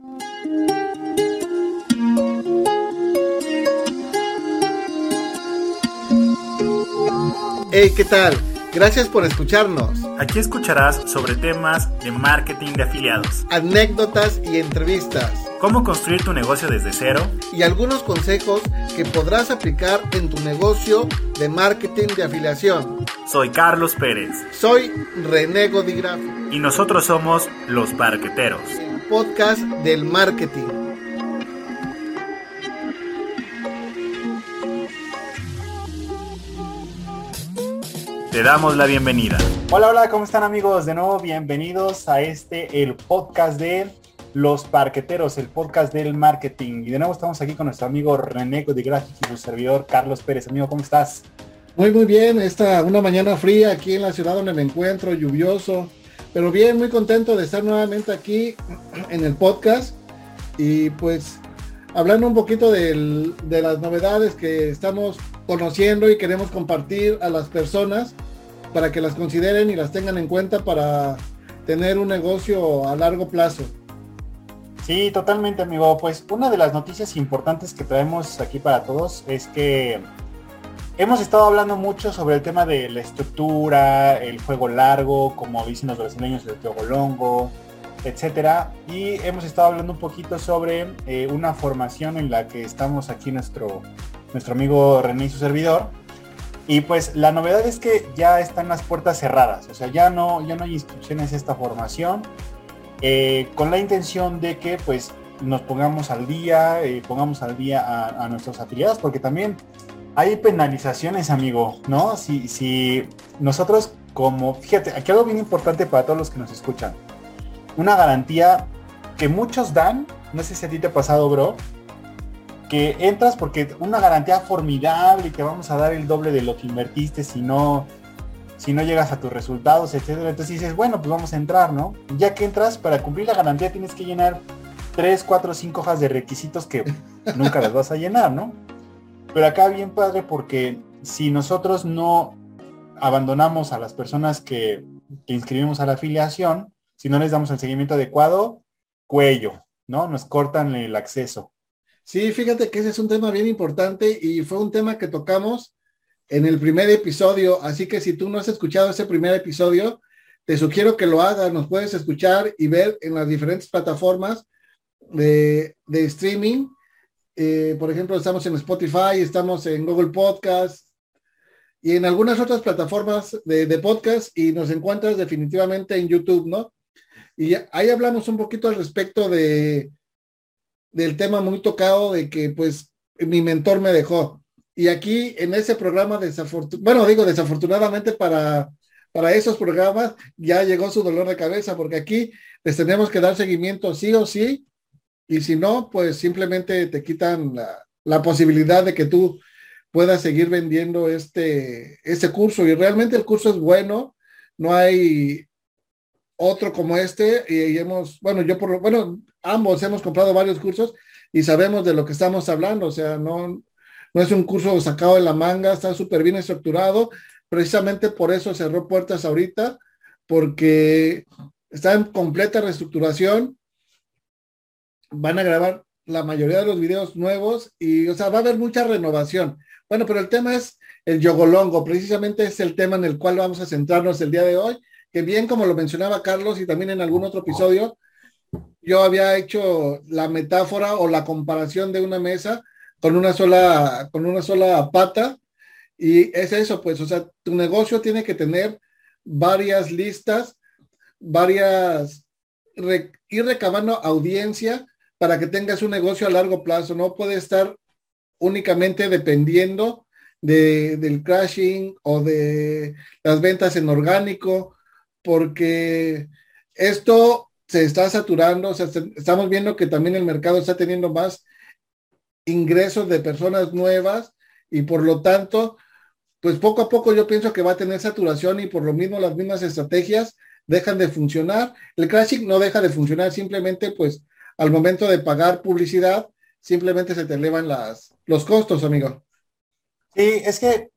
Hey, ¿qué tal? Gracias por escucharnos. Aquí escucharás sobre temas de marketing de afiliados, Anécdotas y entrevistas. cómo construir tu negocio desde cero Y algunos consejos que podrás aplicar en tu negocio de marketing de afiliación. Soy Carlos Pérez Soy René Godigraf, y nosotros somos los Parqueteros. Podcast del marketing. Te damos la bienvenida. Hola, hola, ¿cómo están amigos? De nuevo, bienvenidos a este, el podcast de Los Parqueteros, el podcast del marketing. Y de nuevo estamos aquí con nuestro amigo René Godigraf y su servidor Carlos Pérez. Amigo, ¿cómo estás? Muy, muy bien. Esta una mañana fría aquí en la ciudad donde me encuentro, lluvioso. Pero bien, muy contento de estar nuevamente aquí en el podcast. Y pues hablando un poquito de las novedades que estamos conociendo y queremos compartir a las personas para que las consideren y las tengan en cuenta para tener un negocio a largo plazo. Sí, totalmente, amigo. Pues una de las noticias importantes que traemos aquí para todos es que hemos estado hablando mucho sobre el tema de la estructura, el juego largo, como dicen los brasileños, el juego longo, etcétera. Y hemos estado hablando un poquito sobre eh, una formación en la que estamos aquí nuestro, nuestro amigo René y su servidor. Y pues la novedad es que ya están las puertas cerradas, o sea, ya no, ya no hay inscripciones a esta formación eh, con la intención de que pues nos pongamos al día, eh, pongamos al día a, a nuestros afiliados, porque también hay penalizaciones, amigo, ¿no? Si, si nosotros como, fíjate, aquí algo bien importante para todos los que nos escuchan, una garantía que muchos dan, no sé si a ti te ha pasado, bro, que entras porque una garantía formidable y te vamos a dar el doble de lo que invertiste si no si no llegas a tus resultados, etcétera. Entonces dices, bueno, pues vamos a entrar, ¿no? Ya que entras, para cumplir la garantía tienes que llenar 3, 4, 5 hojas de requisitos que nunca las vas a llenar, ¿no? Pero acá bien padre porque si nosotros no abandonamos a las personas que, que inscribimos a la afiliación, si no les damos el seguimiento adecuado, cuello, ¿no? Nos cortan el acceso. Sí, fíjate que ese es un tema bien importante y fue un tema que tocamos en el primer episodio, así que si tú no has escuchado ese primer episodio, te sugiero que lo hagas, nos puedes escuchar y ver en las diferentes plataformas de, de streaming. Eh, por ejemplo, estamos en Spotify, estamos en Google Podcast y en algunas otras plataformas de, podcast y nos encuentras definitivamente en YouTube, ¿no? Y ahí hablamos un poquito al respecto de, del tema muy tocado de que pues mi mentor me dejó. Y aquí en ese programa, desafortunadamente, bueno, digo desafortunadamente para, para esos programas, ya llegó su dolor de cabeza, porque aquí les tenemos que dar seguimiento sí o sí, y si no, pues simplemente te quitan la, posibilidad de que tú puedas seguir vendiendo este, este curso. Y realmente el curso es bueno, no hay otro como este, y, hemos, bueno, yo por bueno, ambos hemos comprado varios cursos y sabemos de lo que estamos hablando, o sea, no, no es un curso sacado de la manga, está súper bien estructurado. Precisamente por eso cerró puertas ahorita, porque está en completa reestructuración. Van a grabar la mayoría de los videos nuevos y, o sea, va a haber mucha renovación. Bueno, pero el tema es el yogolongo, precisamente es el tema en el cual vamos a centrarnos el día de hoy, que bien como lo mencionaba Carlos y también en algún otro episodio, yo había hecho la metáfora o la comparación de una mesa con una sola, con una sola pata. Y es eso, pues, o sea, tu negocio tiene que tener varias listas, varias, ir recabando audiencia para que tengas un negocio a largo plazo. No puede estar únicamente dependiendo de, del crashing o de las ventas en orgánico, porque esto se está saturando, estamos viendo que también el mercado está teniendo más ingresos de personas nuevas y por lo tanto, pues poco a poco yo pienso que va a tener saturación y por lo mismo las mismas estrategias dejan de funcionar. El crashing no deja de funcionar, simplemente pues al momento de pagar publicidad, simplemente se te elevan las, los costos, amigo. Sí, es que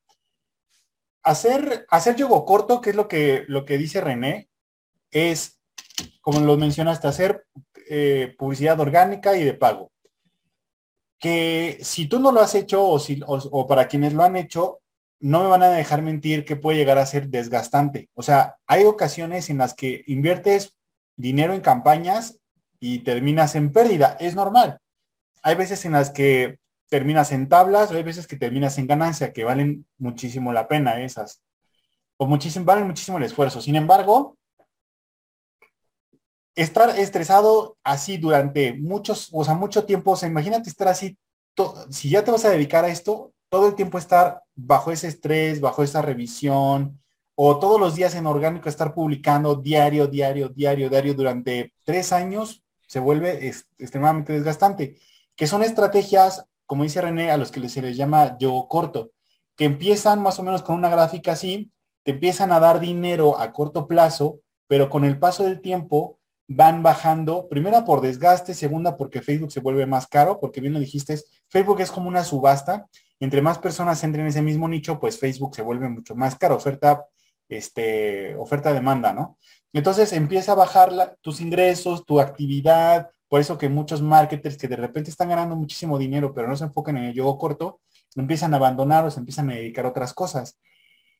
hacer, hacer yogo corto, que es lo que, lo que dice René, es como lo mencionaste, hacer eh, publicidad orgánica y de pago. Que si tú no lo has hecho o, si, o para quienes lo han hecho, no me van a dejar mentir que puede llegar a ser desgastante. O sea, hay ocasiones en las que inviertes dinero en campañas y terminas en pérdida. Es normal. Hay veces en las que terminas en tablas, hay veces que terminas en ganancia, que valen muchísimo la pena esas. O muchísimo, valen muchísimo el esfuerzo. Sin embargo, estar estresado así durante muchos, o sea, mucho tiempo, o sea, imagínate estar así, si ya te vas a dedicar a esto, todo el tiempo estar bajo ese estrés, bajo esa revisión, o todos los días en orgánico estar publicando diario, diario, diario, diario durante tres años, se vuelve extremadamente desgastante. Que son estrategias, como dice René, a los que se les llama yo corto, que empiezan más o menos con una gráfica así, te empiezan a dar dinero a corto plazo, pero con el paso del tiempo van bajando, primera por desgaste, segunda porque Facebook se vuelve más caro, porque bien lo dijiste, Facebook es como una subasta, entre más personas entren en ese mismo nicho, pues Facebook se vuelve mucho más caro, oferta, este, oferta demanda, ¿no? Entonces empieza a bajar tus ingresos, tu actividad, por eso que muchos marketers que de repente están ganando muchísimo dinero, pero no se enfocan en el yogo corto, empiezan a abandonar o se empiezan a dedicar a otras cosas.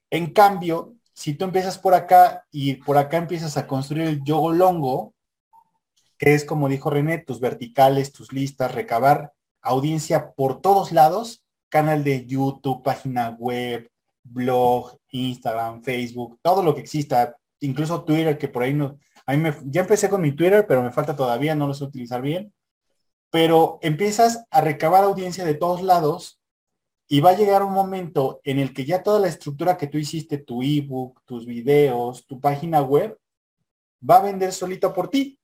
En cambio, si tú empiezas por acá y por acá empiezas a construir el yogo longo, que es como dijo René, tus verticales, tus listas, recabar audiencia por todos lados, canal de YouTube, página web, blog, Instagram, Facebook, todo lo que exista, incluso Twitter, que por ahí no, a mí me, ya empecé con mi Twitter, pero me falta todavía, no lo sé utilizar bien, pero empiezas a recabar audiencia de todos lados y va a llegar un momento en el que ya toda la estructura que tú hiciste, tu ebook, tus videos, tu página web, va a vender solita por ti,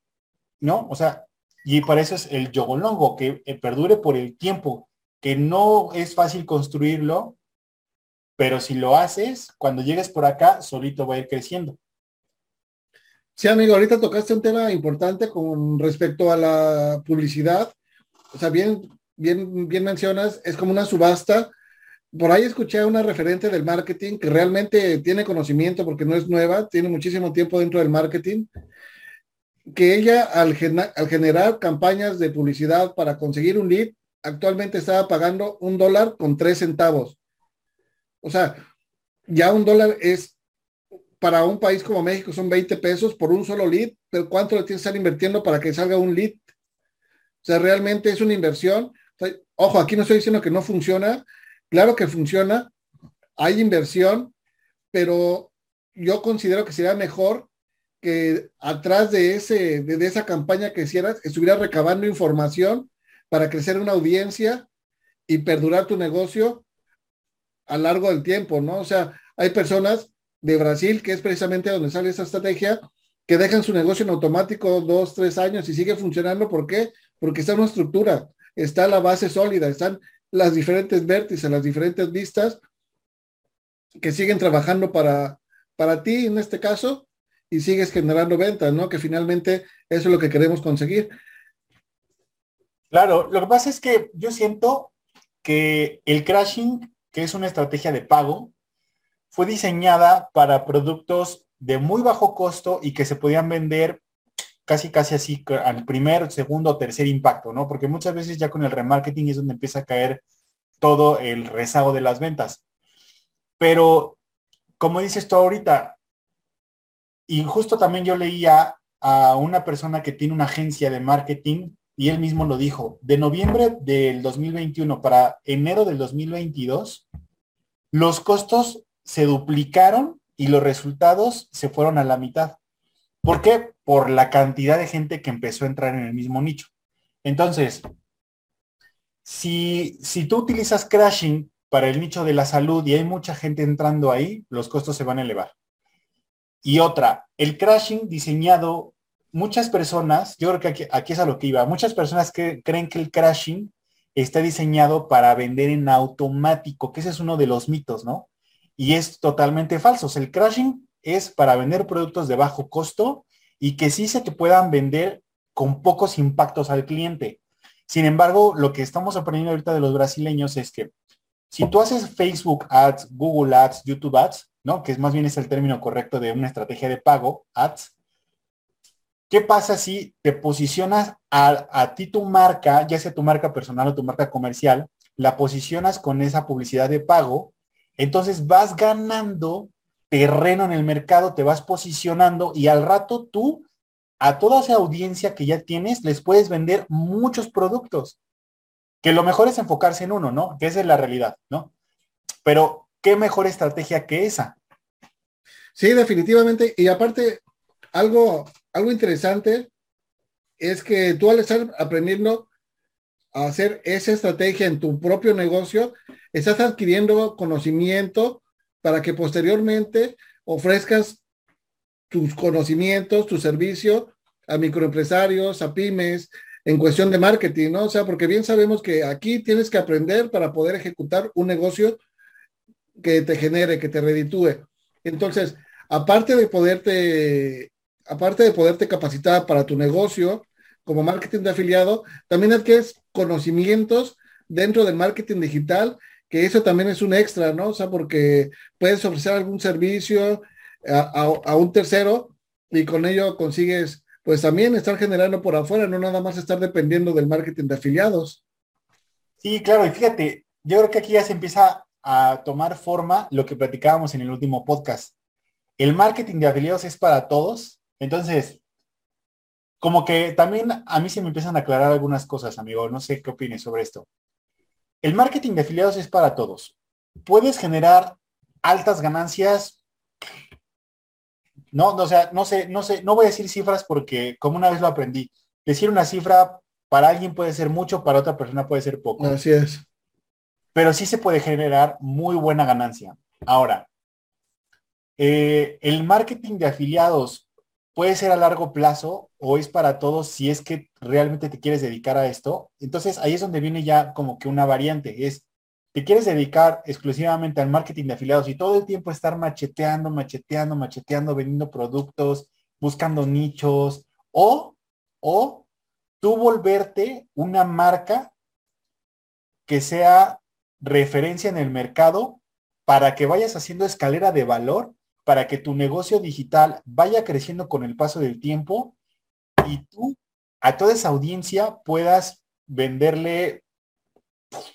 ¿no? O sea, y para eso es el yogolongo, que eh, perdure por el tiempo, que no es fácil construirlo, pero si lo haces, cuando llegues por acá, solito va a ir creciendo. Sí, amigo, ahorita tocaste un tema importante con respecto a la publicidad. O sea, bien, bien, bien mencionas, es como una subasta. Por ahí escuché a una referente del marketing que realmente tiene conocimiento porque no es nueva, tiene muchísimo tiempo dentro del marketing, que ella al, generar campañas de publicidad para conseguir un lead, actualmente estaba pagando un dólar con tres centavos. O sea, ya un dólar es para un país como México son 20 pesos por un solo lead, pero ¿cuánto le tienes que estar invirtiendo para que salga un lead? O sea, realmente es una inversión. ojo, aquí no estoy diciendo que no funciona. Claro que funciona. Hay inversión, pero yo considero que sería mejor que atrás de, ese, de, esa campaña que hicieras estuviera recabando información para crecer una audiencia y perdurar tu negocio a largo del tiempo, ¿no? O sea, hay personas de Brasil, que es precisamente donde sale esa estrategia, que dejan su negocio en automático dos, tres años y sigue funcionando. ¿Por qué? Porque está una estructura, está la base sólida, están las diferentes vértices, las diferentes vistas que siguen trabajando para, para ti en este caso y sigues generando ventas, ¿no? Que finalmente eso es lo que queremos conseguir. Claro, lo que pasa es que yo siento que el crashing, que es una estrategia de pago, fue diseñada para productos de muy bajo costo y que se podían vender casi casi así al primer, segundo o tercer impacto, ¿no? Porque muchas veces ya con el remarketing es donde empieza a caer todo el rezago de las ventas. Pero, como dices tú ahorita, y justo también yo leía a una persona que tiene una agencia de marketing y él mismo lo dijo, de noviembre del 2021 para enero del 2022, los costos se duplicaron y los resultados se fueron a la mitad. ¿Por qué? Por la cantidad de gente que empezó a entrar en el mismo nicho. Entonces, si, si tú utilizas crashing para el nicho de la salud y hay mucha gente entrando ahí, los costos se van a elevar. Y otra, el crashing diseñado muchas personas, yo creo que aquí, aquí, es a lo que iba, muchas personas que creen que el crashing está diseñado para vender en automático, que ese es uno de los mitos, ¿no? Y es totalmente falso. el crashing es para vender productos de bajo costo y que sí se te puedan vender con pocos impactos al cliente. Sin embargo, lo que estamos aprendiendo ahorita de los brasileños es que si tú haces Facebook Ads, Google Ads, YouTube Ads, ¿no? Que es más bien es el término correcto de una estrategia de pago, Ads, ¿Qué pasa si te posicionas a, a, ti tu marca, ya sea tu marca personal o tu marca comercial, la posicionas con esa publicidad de pago? Entonces vas ganando terreno en el mercado, te vas posicionando y al rato tú a toda esa audiencia que ya tienes les puedes vender muchos productos. Que lo mejor es enfocarse en uno, ¿no? Que esa es la realidad, ¿no? Pero, ¿qué mejor estrategia que esa? Sí, definitivamente. Y aparte, algo, algo interesante es que tú al estar aprendiendo a hacer esa estrategia en tu propio negocio, estás adquiriendo conocimiento para que posteriormente ofrezcas tus conocimientos, tu servicio a microempresarios, a pymes, en cuestión de marketing, ¿no? O sea, porque bien sabemos que aquí tienes que aprender para poder ejecutar un negocio que te genere, que te reditúe. Entonces, aparte de poderte, aparte de poderte capacitar para tu negocio como marketing de afiliado, también adquieres conocimientos dentro del marketing digital que eso también es un extra, ¿no? O sea, porque puedes ofrecer algún servicio a, un tercero y con ello consigues, pues también estar generando por afuera, no nada más estar dependiendo del marketing de afiliados. Sí, claro, y fíjate, yo creo que aquí ya se empieza a tomar forma lo que platicábamos en el último podcast. El marketing de afiliados es para todos, entonces, como que también a mí se me empiezan a aclarar algunas cosas, amigo, no sé qué opines sobre esto. El marketing de afiliados es para todos. Puedes generar altas ganancias. No, no, o sea, no sé, no sé, no voy a decir cifras porque como una vez lo aprendí, decir una cifra para alguien puede ser mucho, para otra persona puede ser poco. Así es. Pero sí se puede generar muy buena ganancia. Ahora, eh, el marketing de afiliados puede ser a largo plazo o es para todos si es que realmente te quieres dedicar a esto. Entonces ahí es donde viene ya como que una variante, es, te quieres dedicar exclusivamente al marketing de afiliados y todo el tiempo estar macheteando, macheteando, macheteando, vendiendo productos, buscando nichos o, o tú volverte una marca que sea referencia en el mercado para que vayas haciendo escalera de valor para que tu negocio digital vaya creciendo con el paso del tiempo y tú a toda esa audiencia puedas venderle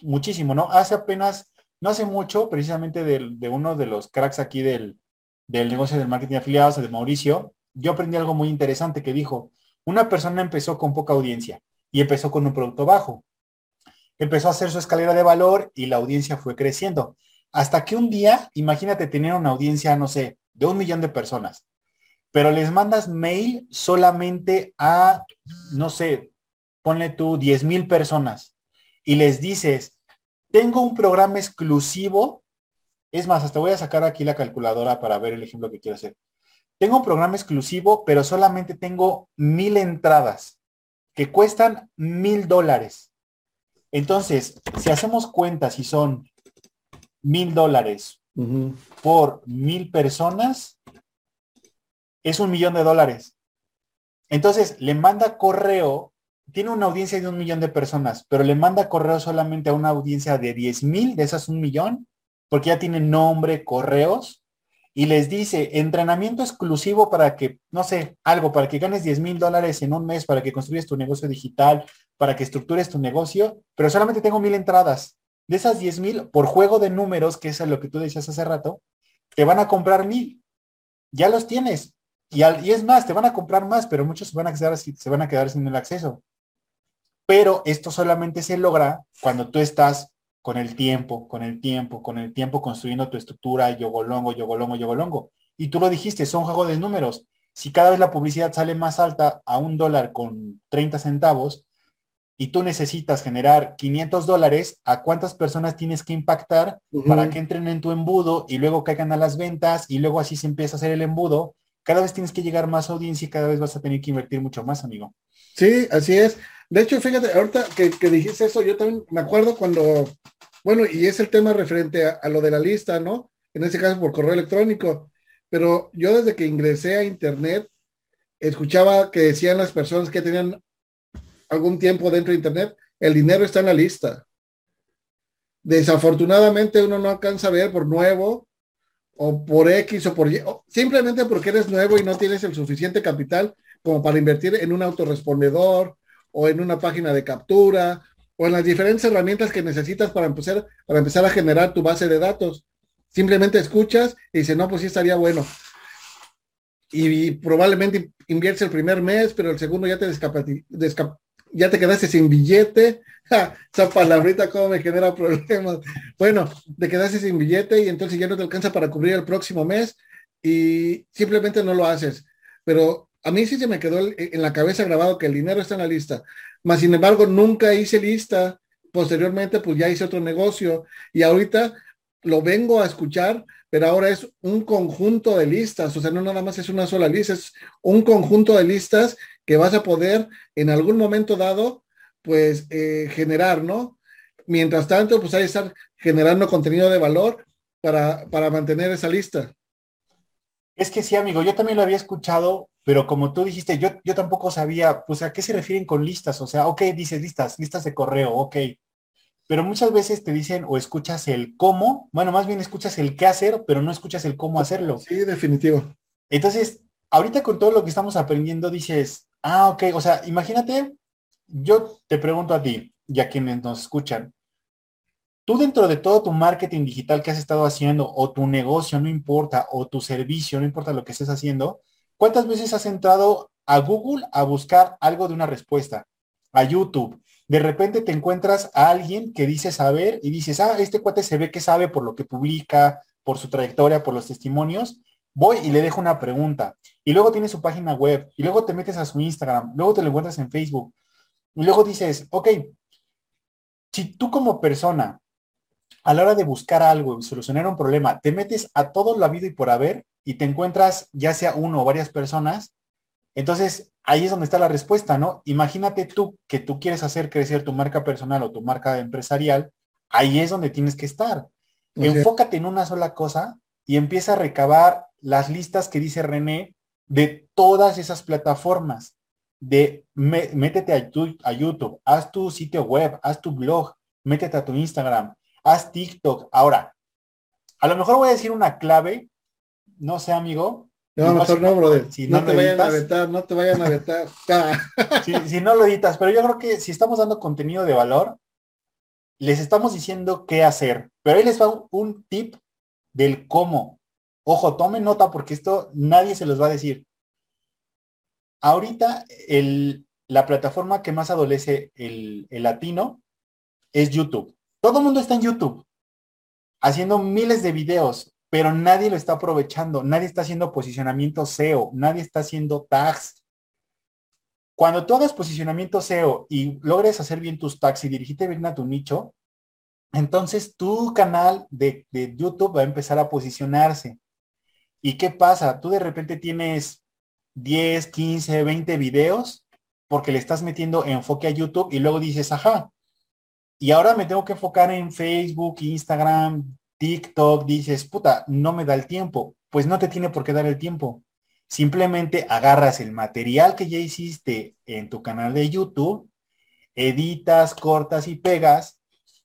muchísimo, ¿no? Hace apenas, no hace mucho, precisamente de, uno de los cracks aquí del, del negocio del marketing afiliados, de Mauricio, yo aprendí algo muy interesante que dijo, una persona empezó con poca audiencia y empezó con un producto bajo. Empezó a hacer su escalera de valor y la audiencia fue creciendo. Hasta que un día, imagínate tener una audiencia, no sé, de un millón de personas, pero les mandas mail solamente a, no sé, ponle tú 10 mil personas y les dices, tengo un programa exclusivo. Es más, hasta voy a sacar aquí la calculadora para ver el ejemplo que quiero hacer. Tengo un programa exclusivo, pero solamente tengo mil entradas que cuestan mil dólares. Entonces, si hacemos cuentas si son mil dólares por mil personas, es un millón de dólares. Entonces, le manda correo, tiene una audiencia de un millón de personas, pero le manda correo solamente a una audiencia de diez mil, de esas un millón, porque ya tiene nombre, correos, y les dice entrenamiento exclusivo para que, no sé, algo, para que ganes 10 mil dólares en un mes, para que construyas tu negocio digital, para que estructures tu negocio, pero solamente tengo mil entradas de esas 10 mil, por juego de números, que es lo que tú decías hace rato, te van a comprar mil. Ya los tienes. Y, y es más, te van a comprar más, pero muchos se van, a quedar, se van a quedar sin el acceso. Pero esto solamente se logra cuando tú estás con el tiempo, con el tiempo, con el tiempo construyendo tu estructura, yogolongo, yogolongo, yogolongo. Y tú lo dijiste, son juego de números. Si cada vez la publicidad sale más alta a un dólar con 30 centavos, y tú necesitas generar 500 dólares, ¿a cuántas personas tienes que impactar para que entren en tu embudo y luego caigan a las ventas y luego así se empieza a hacer el embudo? Cada vez tienes que llegar más audiencia y cada vez vas a tener que invertir mucho más, amigo. Sí, así es. De hecho, fíjate, ahorita que, dijiste eso, yo también me acuerdo cuando, bueno, y es el tema referente a, a lo de la lista, ¿no? En este caso por correo electrónico. Pero yo desde que ingresé a Internet, escuchaba que decían las personas que tenían algún tiempo dentro de Internet, el dinero está en la lista. Desafortunadamente uno no alcanza a ver por nuevo o por X o por Y, simplemente porque eres nuevo y no tienes el suficiente capital como para invertir en un autorrespondedor o en una página de captura o en las diferentes herramientas que necesitas para empezar, para empezar a generar tu base de datos. Simplemente escuchas y dices, no, pues sí estaría bueno. Y, probablemente inviertes el primer mes, pero el segundo ya te ya te quedaste sin billete. esa palabrita como me genera problemas. Bueno, te quedaste sin billete y entonces ya no te alcanza para cubrir el próximo mes y simplemente no lo haces. Pero a mí sí se me quedó en la cabeza grabado que el dinero está en la lista. Mas, sin embargo, nunca hice lista. Posteriormente, pues ya hice otro negocio y ahorita lo vengo a escuchar, pero ahora es un conjunto de listas. O sea, no nada más es una sola lista, es un conjunto de listas que vas a poder en algún momento dado, pues, eh, generar, ¿no? Mientras tanto, pues hay que estar generando contenido de valor para, para mantener esa lista. Es que sí, amigo, yo también lo había escuchado, pero como tú dijiste, yo, yo tampoco sabía, pues, a qué se refieren con listas. O sea, ok, dices listas, listas de correo, ok. Pero muchas veces te dicen o escuchas el cómo, bueno, más bien escuchas el qué hacer, pero no escuchas el cómo hacerlo. Sí, definitivo. Entonces, ahorita con todo lo que estamos aprendiendo, dices, ah, ok, o sea, imagínate, yo te pregunto a ti y a quienes nos escuchan, Tú dentro de todo tu marketing digital que has estado haciendo o tu negocio, no importa, o tu servicio, no importa lo que estés haciendo, ¿cuántas veces has entrado a Google a buscar algo de una respuesta? A YouTube. De repente te encuentras a alguien que dice saber y dices, ah, este cuate se ve que sabe por lo que publica, por su trayectoria, por los testimonios. Voy y le dejo una pregunta. Y luego tiene su página web. Y luego te metes a su Instagram. Luego te lo encuentras en Facebook. Y luego dices, ok, si tú como persona a la hora de buscar algo y solucionar un problema, te metes a todo lo habido y por haber y te encuentras ya sea uno o varias personas, entonces ahí es donde está la respuesta, ¿no? Imagínate tú que tú quieres hacer crecer tu marca personal o tu marca empresarial, ahí es donde tienes que estar. Enfócate en una sola cosa y empieza a recabar las listas que dice René de todas esas plataformas. De métete a, a YouTube, haz tu sitio web, haz tu blog, métete a tu Instagram, haz TikTok. Ahora, a lo mejor voy a decir una clave, no sé, amigo. No, mejor no, brother. Si no, te vayan a vetar, no te vayan a vetar. si, si no lo editas, pero yo creo que si estamos dando contenido de valor, les estamos diciendo qué hacer. Pero ahí les va un tip del cómo. Ojo, tomen nota porque esto nadie se los va a decir. Ahorita el, la plataforma que más adolece el, el latino es YouTube. Todo el mundo está en YouTube haciendo miles de videos, pero nadie lo está aprovechando, nadie está haciendo posicionamiento SEO, nadie está haciendo tags. Cuando tú hagas posicionamiento SEO y logres hacer bien tus tags y dirigirte bien a tu nicho, entonces tu canal de, de YouTube va a empezar a posicionarse. ¿Y qué pasa? Tú de repente tienes 10, 15, 20 videos porque le estás metiendo enfoque a YouTube y luego dices, ajá, y ahora me tengo que enfocar en Facebook, Instagram, TikTok. Dices, puta, no me da el tiempo. Pues no te tiene por qué dar el tiempo. Simplemente agarras el material que ya hiciste en tu canal de YouTube, editas, cortas y pegas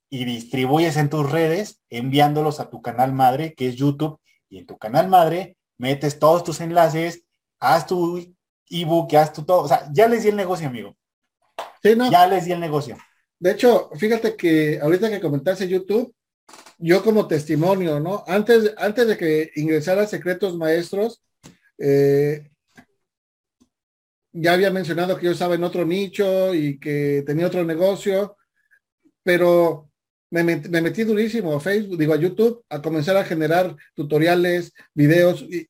y distribuyes en tus redes enviándolos a tu canal madre, que es YouTube. Y en tu canal madre metes todos tus enlaces, haz tu ebook, haz tu todo. O sea, ya les di el negocio, amigo. Sí, ¿no? Ya les di el negocio. De hecho, fíjate que ahorita que comentaste YouTube, yo como testimonio, ¿no? Antes, antes de que ingresara Secretos Maestros, eh, ya había mencionado que yo estaba en otro nicho y que tenía otro negocio, pero me, me, metí durísimo a Facebook, digo a YouTube, a comenzar a generar tutoriales, videos. Y,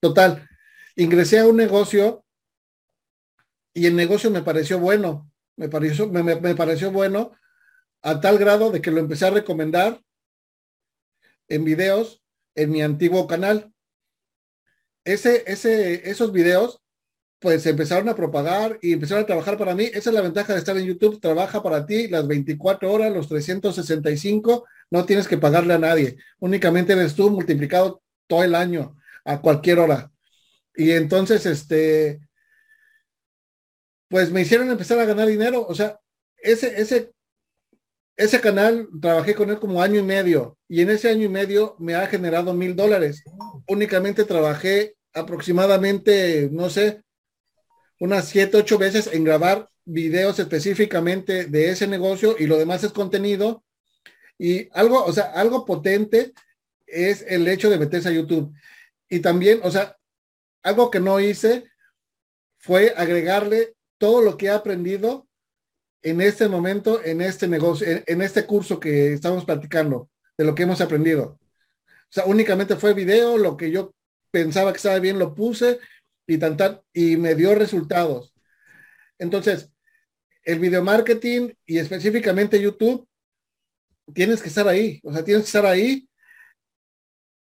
total, ingresé a un negocio y el negocio me pareció bueno me pareció, me, pareció bueno a tal grado de que lo empecé a recomendar en videos en mi antiguo canal. Ese, ese, esos videos pues empezaron a propagar y empezaron a trabajar para mí. Esa es la ventaja de estar en YouTube. Trabaja para ti las 24 horas, los 365. No tienes que pagarle a nadie. Únicamente eres tú multiplicado todo el año, a cualquier hora. Y entonces, este, pues me hicieron empezar a ganar dinero. O sea, ese, ese, ese canal trabajé con él como año y medio y en ese año y medio me ha generado mil dólares. Únicamente trabajé aproximadamente, no sé, unas siete, ocho veces en grabar videos específicamente de ese negocio y lo demás es contenido. Y algo, o sea, algo potente es el hecho de meterse a YouTube. Y también, o sea, algo que no hice fue agregarle todo lo que he aprendido en este momento, en este negocio, en, este curso que estamos practicando, de lo que hemos aprendido. O sea, únicamente fue video, lo que yo pensaba que estaba bien lo puse y tan, y me dio resultados. Entonces, el video marketing y específicamente YouTube, tienes que estar ahí, o sea, tienes que estar ahí,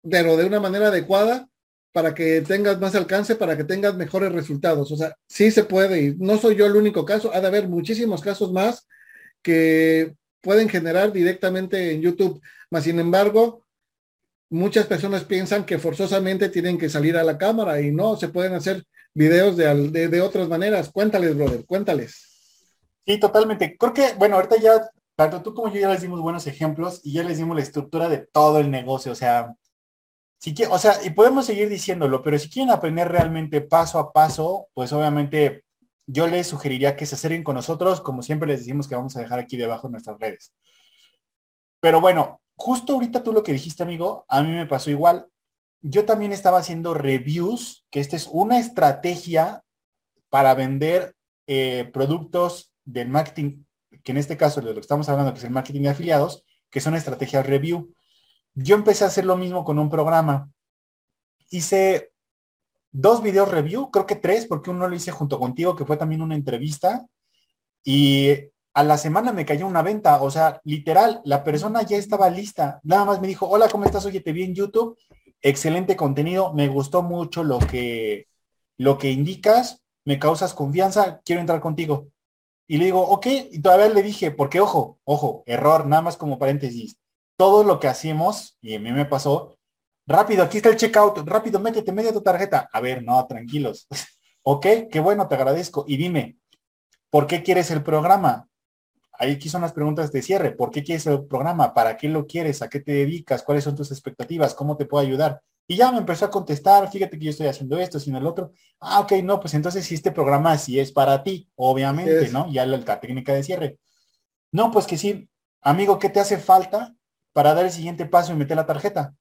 pero de una manera adecuada para que tengas más alcance, para que tengas mejores resultados. O sea, sí se puede y no soy yo el único caso, ha de haber muchísimos casos más que pueden generar directamente en YouTube. Mas, sin embargo, muchas personas piensan que forzosamente tienen que salir a la cámara y no, se pueden hacer videos de, de, otras maneras. Cuéntales, brother, cuéntales. Sí, totalmente. Creo que, bueno, ahorita ya, tanto tú como yo ya les dimos buenos ejemplos y ya les dimos la estructura de todo el negocio. O sea, si o sea, y podemos seguir diciéndolo, pero si quieren aprender realmente paso a paso, pues obviamente yo les sugeriría que se acerquen con nosotros, como siempre les decimos que vamos a dejar aquí debajo en nuestras redes. Pero bueno, justo ahorita tú lo que dijiste, amigo, a mí me pasó igual. Yo también estaba haciendo reviews, que esta es una estrategia para vender eh, productos del marketing, que en este caso de lo que estamos hablando, que es el marketing de afiliados, que son estrategias review. Yo empecé a hacer lo mismo con un programa. Hice dos videos review, creo que tres, porque uno lo hice junto contigo, que fue también una entrevista. Y a la semana me cayó una venta, o sea, literal, la persona ya estaba lista. Nada más me dijo, hola, ¿cómo estás? Oye, te vi en YouTube. Excelente contenido, me gustó mucho lo que, lo que indicas, me causas confianza, quiero entrar contigo. Y le digo, ok, y todavía le dije, porque ojo, ojo, error, nada más como paréntesis todo lo que hacemos, y a mí me pasó, rápido, aquí está el checkout, rápido, métete, media tu tarjeta. A ver, no, tranquilos. ok, qué bueno, te agradezco. Y dime, ¿por qué quieres el programa? Ahí aquí son las preguntas de cierre. ¿Por qué quieres el programa? ¿Para qué lo quieres? ¿A qué te dedicas? ¿Cuáles son tus expectativas? ¿Cómo te puedo ayudar? Y ya me empezó a contestar, fíjate que yo estoy haciendo esto, sino el otro. Ah, ok, no, pues entonces si este programa sí es para ti, obviamente, ¿no? Ya la técnica de cierre. No, pues que sí, amigo, ¿qué te hace falta? Para dar el siguiente paso y meter la tarjeta.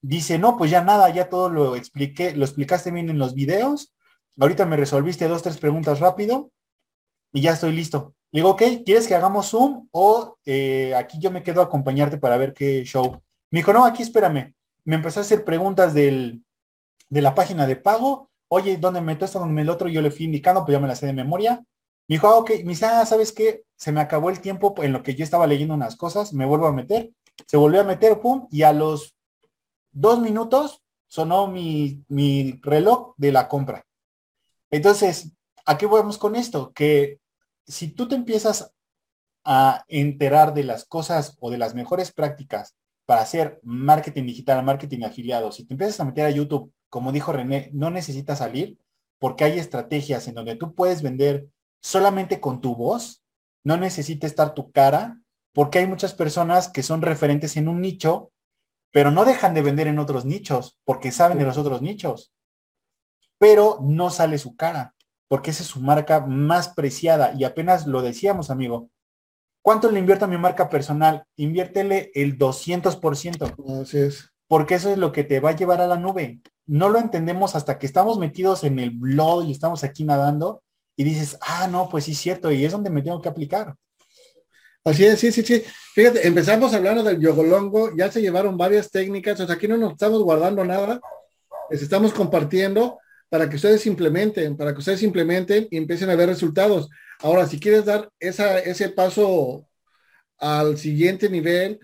Dice, no, pues ya nada, ya todo lo expliqué, lo explicaste bien en los videos. Ahorita me resolviste dos, tres preguntas rápido y ya estoy listo. Le digo, ok, ¿quieres que hagamos Zoom o eh, aquí yo me quedo a acompañarte para ver qué show? Me dijo, no, aquí espérame. Me empezó a hacer preguntas del, de la página de pago. Oye, ¿dónde meto esto? ¿Dónde me el otro? Yo le fui indicando, pues ya me la sé de memoria. Me dijo, ah, ok, me dice, ah, ¿sabes qué? Se me acabó el tiempo en lo que yo estaba leyendo unas cosas, me vuelvo a meter se volvió a meter, pum, y a los dos minutos sonó mi, mi reloj de la compra. Entonces, ¿a qué vamos con esto? Que si tú te empiezas a enterar de las cosas o de las mejores prácticas para hacer marketing digital, marketing afiliado, si te empiezas a meter a YouTube, como dijo René, no necesitas salir porque hay estrategias en donde tú puedes vender solamente con tu voz, no necesita estar tu cara, porque hay muchas personas que son referentes en un nicho, pero no dejan de vender en otros nichos, porque saben de los otros nichos. Pero no sale su cara, porque esa es su marca más preciada. Y apenas lo decíamos, amigo. ¿Cuánto le invierto a mi marca personal? Inviértele el 200%. Así es. Porque eso es lo que te va a llevar a la nube. No lo entendemos hasta que estamos metidos en el blog y estamos aquí nadando y dices, ah, no, pues sí es cierto, y es donde me tengo que aplicar. Así es, sí, sí, sí. Fíjate, empezamos hablando del yogolongo, ya se llevaron varias técnicas, o sea, aquí no nos estamos guardando nada, les estamos compartiendo para que ustedes implementen, para que ustedes implementen y empiecen a ver resultados. Ahora, si quieres dar esa, ese paso al siguiente nivel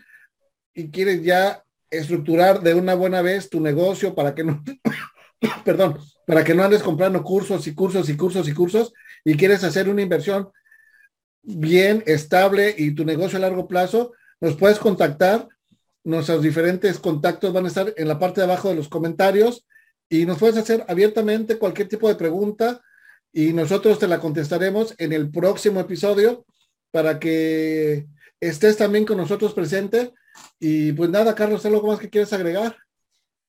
y quieres ya estructurar de una buena vez tu negocio para que no, perdón, para que no andes comprando cursos y cursos y cursos y cursos y quieres hacer una inversión bien, estable y tu negocio a largo plazo, nos puedes contactar. Nuestros diferentes contactos van a estar en la parte de abajo de los comentarios y nos puedes hacer abiertamente cualquier tipo de pregunta y nosotros te la contestaremos en el próximo episodio para que estés también con nosotros presente. Y pues nada, Carlos, ¿algo más que quieres agregar?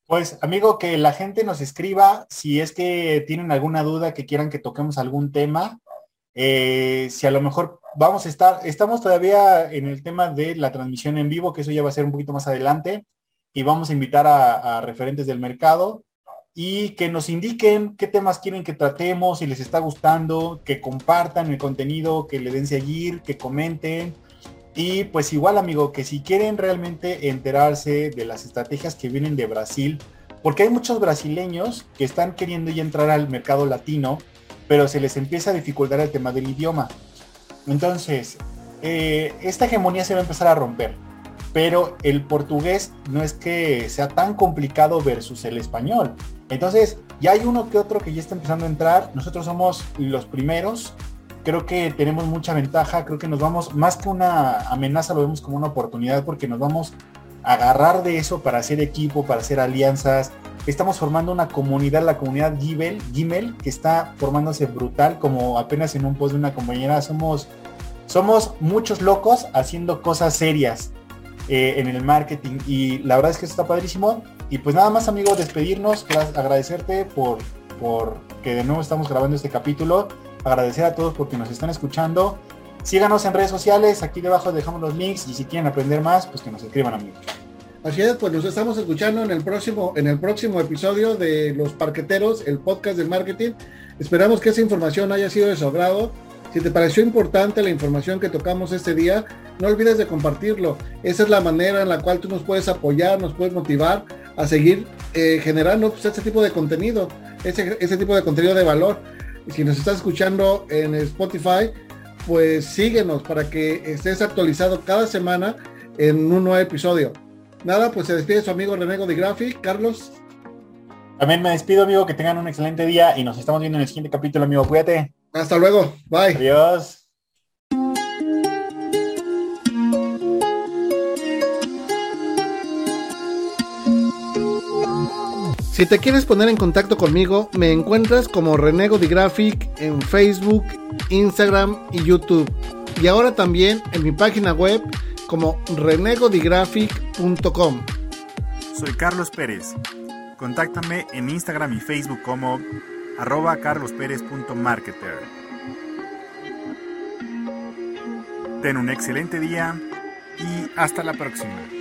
Pues amigo, que la gente nos escriba si es que tienen alguna duda, que quieran que toquemos algún tema. Eh, si a lo mejor vamos a estar, estamos todavía en el tema de la transmisión en vivo, que eso ya va a ser un poquito más adelante, y vamos a invitar a, referentes del mercado y que nos indiquen qué temas quieren que tratemos, si les está gustando, que compartan el contenido, que le den seguir, que comenten. Y pues igual amigo, que si quieren realmente enterarse de las estrategias que vienen de Brasil, porque hay muchos brasileños que están queriendo ya entrar al mercado latino, pero se les empieza a dificultar el tema del idioma. Entonces, eh, esta hegemonía se va a empezar a romper, pero el portugués no es que sea tan complicado versus el español. Entonces, ya hay uno que otro que ya está empezando a entrar. Nosotros somos los primeros. Creo que tenemos mucha ventaja. Creo que nos vamos, más que una amenaza, lo vemos como una oportunidad porque nos vamos a agarrar de eso para hacer equipo, para hacer alianzas. Estamos formando una comunidad, la comunidad Gimel, que está formándose brutal, como apenas en un post de una compañera. Somos, somos muchos locos haciendo cosas serias eh, en el marketing y la verdad es que eso está padrísimo. Y pues nada más, amigos, despedirnos, agradecerte por, por que de nuevo estamos grabando este capítulo. Agradecer a todos porque nos están escuchando. Síganos en redes sociales, aquí debajo dejamos los links y si quieren aprender más, pues que nos escriban amigos. Así es, pues nos estamos escuchando en el próximo, en el próximo episodio de Los Parqueteros, el podcast del marketing. Esperamos que esa información haya sido de su agrado. Si te pareció importante la información que tocamos este día, no olvides de compartirlo. Esa es la manera en la cual tú nos puedes apoyar, nos puedes motivar a seguir eh, generando pues, este tipo de contenido, ese, ese tipo de contenido de valor. Y si nos estás escuchando en Spotify, pues síguenos para que estés actualizado cada semana en un nuevo episodio. Nada, pues se despide su amigo Renego de Graphic, Carlos. También me despido, amigo, que tengan un excelente día y nos estamos viendo en el siguiente capítulo, amigo. Cuídate. Hasta luego. Bye. Adiós. Si te quieres poner en contacto conmigo, me encuentras como Renego de Graphic en Facebook, Instagram y YouTube. Y ahora también en mi página web como renegodigraphic.com. Soy Carlos Pérez. Contáctame en Instagram y Facebook como arroba carlosperez.marketer. Ten un excelente día y hasta la próxima.